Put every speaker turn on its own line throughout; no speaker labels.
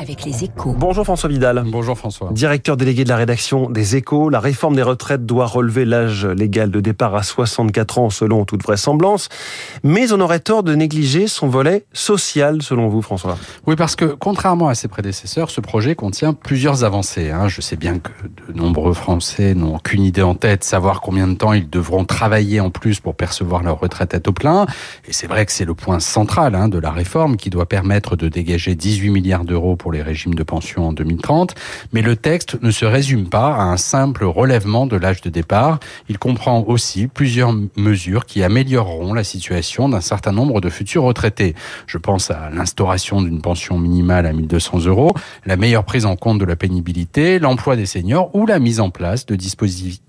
avec les échos.
Bonjour François Vidal.
Bonjour François.
Directeur délégué de la rédaction des échos, la réforme des retraites doit relever l'âge légal de départ à 64 ans selon toute vraisemblance. Mais on aurait tort de négliger son volet social selon vous François?
Oui parce que contrairement à ses prédécesseurs, ce projet contient plusieurs avancées. Hein. Je sais bien que de nombreux Français n'ont aucune idée en tête, savoir combien de temps ils devront travailler en plus pour percevoir leur retraite à taux plein. Et c'est vrai que c'est le point central hein, de la réforme qui doit permettre de dégager 18 milliards d'euros pour les régimes de pension en 2030. Mais le texte ne se résume pas à un simple relèvement de l'âge de départ. Il comprend aussi plusieurs mesures qui amélioreront la situation d'un certain nombre de futurs retraités. Je pense à l'instauration d'une pension minimale à 1200 euros, la meilleure prise en compte de la pénibilité, l'emploi des seniors ou la mise en place de dispositifs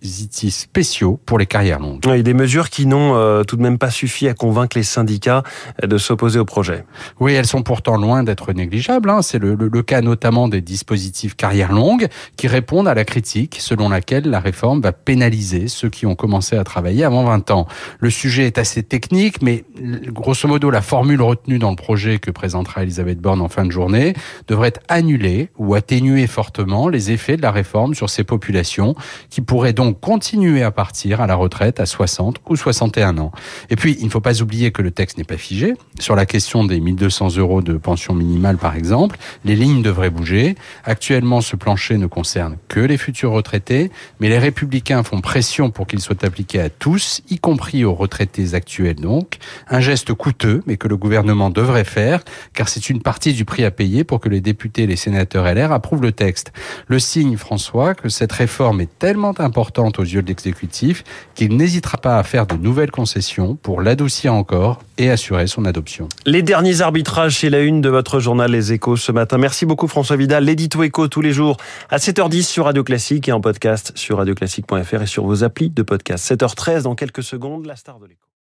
spéciaux pour les carrières longues.
A des mesures qui n'ont euh, tout de même pas suffi à convaincre les syndicats de s'opposer au projet.
Oui, elles sont pourtant loin d'être négligeables. Hein. C'est le, le, le, cas notamment des dispositifs carrière longue qui répondent à la critique selon laquelle la réforme va pénaliser ceux qui ont commencé à travailler avant 20 ans. Le sujet est assez technique, mais grosso modo, la formule retenue dans le projet que présentera Elisabeth Borne en fin de journée devrait annuler ou atténuer fortement les effets de la réforme sur ces populations qui pourraient donc continuer à partir à la retraite à 60 ou 61 ans. Et puis, il ne faut pas oublier que le texte n'est pas figé. Sur la question des 1200 euros de pension minimale, par exemple, lignes devraient bouger. Actuellement, ce plancher ne concerne que les futurs retraités, mais les républicains font pression pour qu'il soit appliqué à tous, y compris aux retraités actuels donc. Un geste coûteux, mais que le gouvernement devrait faire, car c'est une partie du prix à payer pour que les députés et les sénateurs LR approuvent le texte. Le signe, François, que cette réforme est tellement importante aux yeux de l'exécutif qu'il n'hésitera pas à faire de nouvelles concessions pour l'adoucir encore et assurer son adoption.
Les derniers arbitrages, c'est la une de votre journal Les Échos ce matin. Merci beaucoup François Vidal. L'édito Écho tous les jours à 7h10 sur Radio Classique et en podcast sur radioclassique.fr et sur vos applis de podcast. 7h13 dans quelques secondes, la star de l'écho.